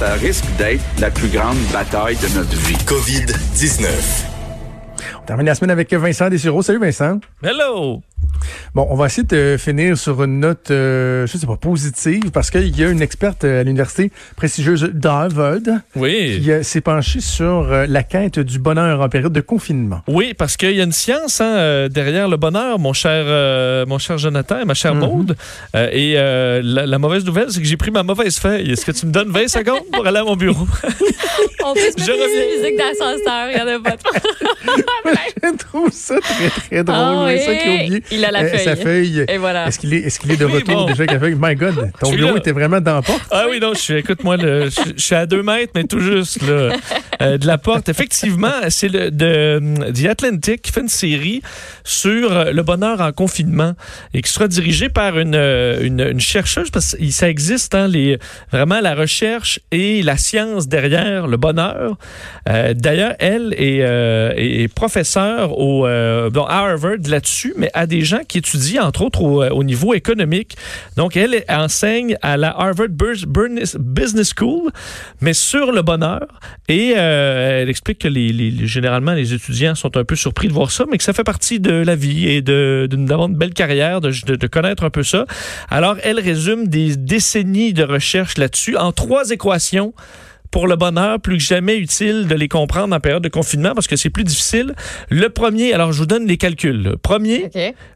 Ça risque d'être la plus grande bataille de notre vie. COVID-19. On termine la semaine avec Vincent Dessureau. Salut Vincent. Hello! Bon, on va essayer de finir sur une note, euh, je sais pas, positive, parce qu'il y a une experte à l'université prestigieuse d'Harvard Oui. qui euh, s'est penchée sur euh, la quête du bonheur en période de confinement. Oui, parce qu'il y a une science hein, euh, derrière le bonheur, mon cher, euh, mon cher Jonathan et ma chère Mhm. Maude. Euh, et euh, la, la mauvaise nouvelle, c'est que j'ai pris ma mauvaise feuille. Est-ce que tu me donnes 20 secondes pour aller à mon bureau? On peut se mettre Je reviens. musiques d'ascenseur, il y en a pas de Je trouve ça très, très drôle. Ah oui, Vincent qui il a la euh, feuille. sa feuille. Et voilà. Est-ce qu'il est, est, qu'il est de Oui, retour bon. déjà avec la feuille? My God, ton bureau était vraiment dans la porte. Ah oui, non, je suis, écoute-moi, je, suis à deux mètres, mais tout juste là, euh, de la porte. Effectivement, c'est le de The Atlantic qui fait une série sur euh, le bonheur en confinement et qui sera dirigée par une, euh, une, une chercheuse parce que ça existe, hein, les, vraiment la recherche et la science derrière le bonheur. Euh, D'ailleurs, elle est, euh, est professeure au, euh, bon, à Harvard là-dessus, mais à des qui étudient, entre autres, au, au niveau économique. Donc, elle enseigne à la Harvard Business School, mais sur le bonheur. Et euh, elle explique que les, généralement, les étudiants sont un peu surpris de voir ça, mais que ça fait partie de la vie et d'avoir une belle carrière, de, de- de connaître un peu ça. Alors, elle résume des décennies de recherche là-dessus en trois équations pour le bonheur, plus que jamais utile de les comprendre en période de confinement parce que c'est plus difficile. Le premier, alors je vous donne les calculs. là. Premier,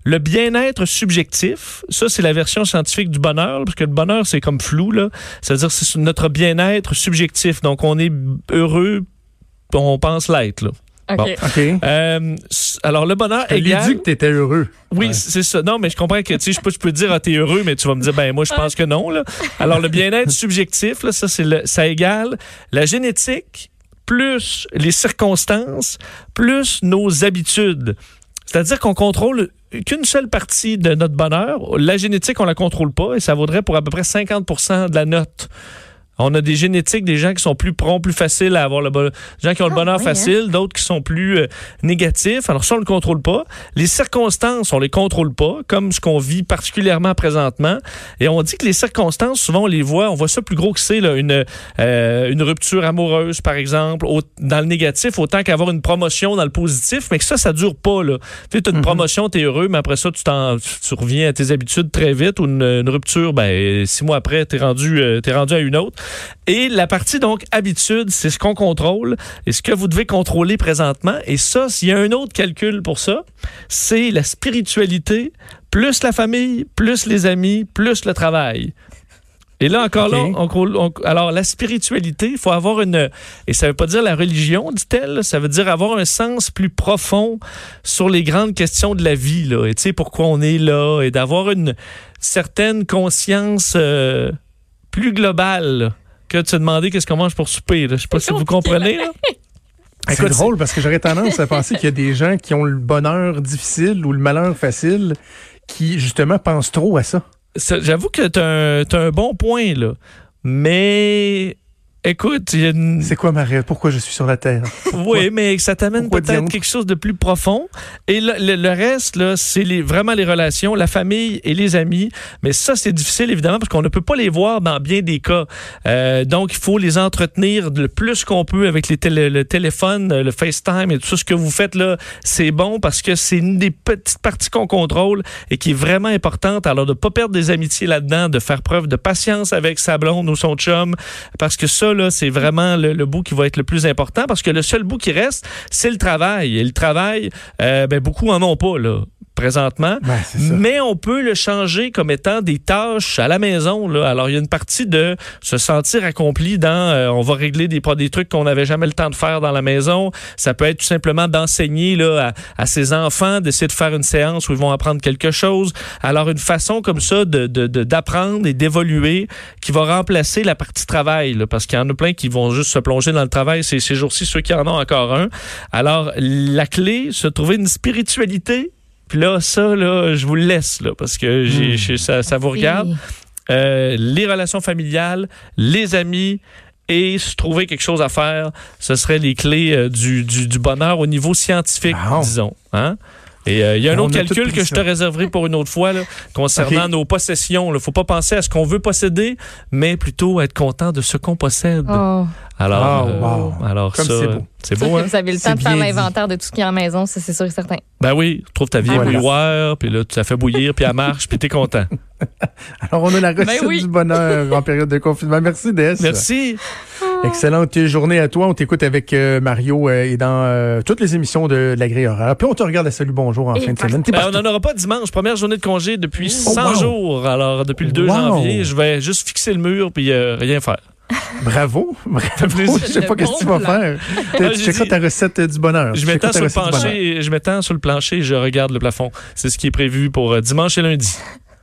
le bien-être subjectif, ça c'est la version scientifique du bonheur, parce que le bonheur c'est comme flou, là. C'est-à-dire c'est notre bien-être subjectif. Donc on est heureux, on pense l'être. OK. Bon. Euh, alors le bonheur Je égal... dit que tu étais heureux. Oui, Ouais. c'est ça. Non, mais je comprends que, tu sais, je peux, je peux te dire, ah, t'es heureux, mais tu vas me dire, ben, moi, je pense que non, là. Alors, le bien-être subjectif, là, ça, c'est le, ça égale la génétique plus les circonstances plus nos habitudes. C'est-à-dire qu'on contrôle qu'une seule partie de notre bonheur. La génétique, on la contrôle pas et ça vaudrait pour à peu près 50% de la note. On a des génétiques, des gens qui sont plus prompts, plus faciles à avoir le bonheur. Des gens qui ont le Ah, bonheur oui, facile, d'autres qui sont plus euh, négatifs. Alors ça, on ne le contrôle pas. Les circonstances, on les contrôle pas, comme ce qu'on vit particulièrement présentement. Et on dit que les circonstances, souvent, on les voit, on voit ça plus gros que c'est, là, une, euh, une rupture amoureuse, par exemple, au- dans le négatif, autant qu'avoir une promotion dans le positif, mais que ça, ça dure pas. Là. Tu as une promotion, tu es heureux, mais après ça, tu, t'en, tu reviens à tes habitudes très vite, ou une, une rupture, ben, six mois après, tu es rendu, euh, t'es rendu à une autre. Et la partie, donc, habitude, c'est ce qu'on contrôle et ce que vous devez contrôler présentement. Et ça, s'il y a un autre calcul pour ça, c'est la spiritualité, plus la famille, plus les amis, plus le travail. Et là, encore là, on, on- alors la spiritualité, il faut avoir une... Et ça veut pas dire la religion, dit-elle, ça veut dire avoir un sens plus profond sur les grandes questions de la vie, là, et tu sais, pourquoi on est là, et d'avoir une certaine conscience euh, plus globale là, que de se demander qu'est-ce qu'on mange pour souper. Je sais pas si vous comprenez. là. C'est drôle parce que j'aurais tendance à penser qu'il y a des gens qui ont le bonheur difficile ou le malheur facile qui, justement, pensent trop à ça. Ça, J'avoue que t'as un bon point, là. Mais écoute, il y a une... C'est quoi ma rêve? Pourquoi je suis sur la Terre? Oui, mais ça t'amène peut-être quelque chose de plus profond. Et le, le- le reste, là, c'est les, vraiment les relations, la famille et les amis. Mais ça, c'est difficile, évidemment, parce qu'on ne peut pas les voir dans bien des cas. Euh, donc, il faut les entretenir le plus qu'on peut avec les télé- le téléphone, le FaceTime et tout. Ce que vous faites là, c'est bon parce que c'est une des petites parties qu'on contrôle et qui est vraiment importante. Alors, de ne pas perdre des amitiés là-dedans, de faire preuve de patience avec sa blonde ou son chum, parce que ça, c'est vraiment le, le bout qui va être le plus important parce que le seul bout qui reste, c'est le travail. Et le travail, euh, ben, beaucoup en ont pas, là. Présentement. Ben. Mais on peut le changer comme étant des tâches à la maison. Là. Alors, il y a une partie de se sentir accompli dans euh, on va régler des, des trucs qu'on n'avait jamais le temps de faire dans la maison. Ça peut être tout simplement d'enseigner à, à ses enfants, d'essayer de faire une séance où ils vont apprendre quelque chose. Alors, une façon comme ça de, de, de- d'apprendre et d'évoluer qui va remplacer la partie travail. là, parce qu'il y en a plein qui vont juste se plonger dans le travail. Ces jours-ci ceux qui en ont encore un. Alors, la clé, se trouver une spiritualité. Puis là, ça, là, je vous le laisse, là, parce que j'ai, j'ai- ça, ça vous regarde. Euh, les relations familiales, les amis et se trouver quelque chose à faire, ce seraient les clés euh, du, du, du bonheur au niveau scientifique, disons. Hein? Et euh, il y a un autre calcul que je te réserverai pour une autre fois là, concernant nos possessions. Il ne faut pas penser à ce qu'on veut posséder, mais plutôt être content de ce qu'on possède. Oh. Alors, Ah, euh, wow. alors Comme ça, c'est beau. c'est Sûr beau, que hein? vous avez le temps de faire l'inventaire de tout ce qui est en maison, ça c'est sûr et certain. Ben oui, trouve ta vie Voilà. bouilloire, puis là, tu la fais bouillir, puis elle marche, puis t'es content. Alors, on a la recette Ben oui. du bonheur en période de confinement. Merci, Des. Merci. Excellente journée à toi. On t'écoute avec euh, Mario euh, et dans euh, toutes les émissions de la grille horaire. Puis on te regarde à Salut Bonjour en Et fin de semaine. Ben, on n'en aura pas dimanche, première journée de congé depuis Oh, 100 wow. jours. Alors, depuis le 2 Wow. janvier, je vais juste fixer le mur puis rien faire. Bravo. Bravo. Je sais pas qu'est-ce que tu vas faire. Ah, Tu checkeras ta recette du bonheur. Je m'étends sur le plancher, je m'étends sur le plancher et je regarde le plafond. C'est ce qui est prévu pour dimanche et lundi.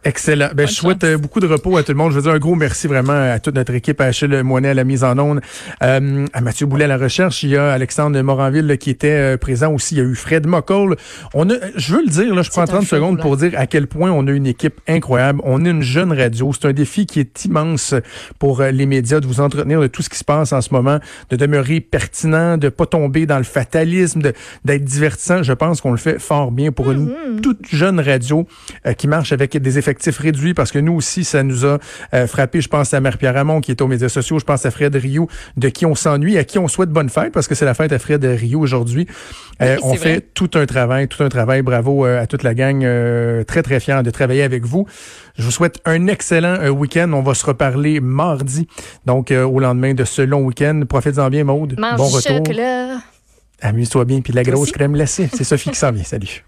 Excellent. Ben, je souhaite euh, beaucoup de repos à tout le monde. Je veux dire un gros merci vraiment à toute notre équipe, à Achille Moinet à la mise en onde, euh, à Mathieu Boulet à la recherche. Il y a Alexandre Moranville qui était euh, présent aussi. Il y a eu Fred Mockle. On a, je veux le dire, là, je prends C'est un 30 feu secondes pour dire à quel point on a une équipe incroyable. On a une jeune radio. C'est un défi qui est immense pour les médias de vous entretenir de tout ce qui se passe en ce moment, de demeurer pertinent, de pas tomber dans le fatalisme, d'être divertissant. Je pense qu'on le fait fort bien pour une toute jeune radio euh, qui marche avec des réduits parce que nous aussi, ça nous a euh, frappé. Je pense à Marie-Pierre Ramon qui est aux médias sociaux. Je pense à Fred Rio, de qui on s'ennuie, à qui on souhaite bonne fête parce que c'est la fête à Fred Rio aujourd'hui. Euh, on fait vrai. tout un travail, tout un travail. Bravo euh, à toute la gang. euh, très, très fier de travailler avec vous. Je vous souhaite un excellent week-end. On va se reparler mardi, donc au lendemain de ce long week-end. Profite-en bien, Maude. Mange bon retour. Amuse-toi bien. Puis de la grosse crème glacée. C'est Sophie qui s'en vient. Salut.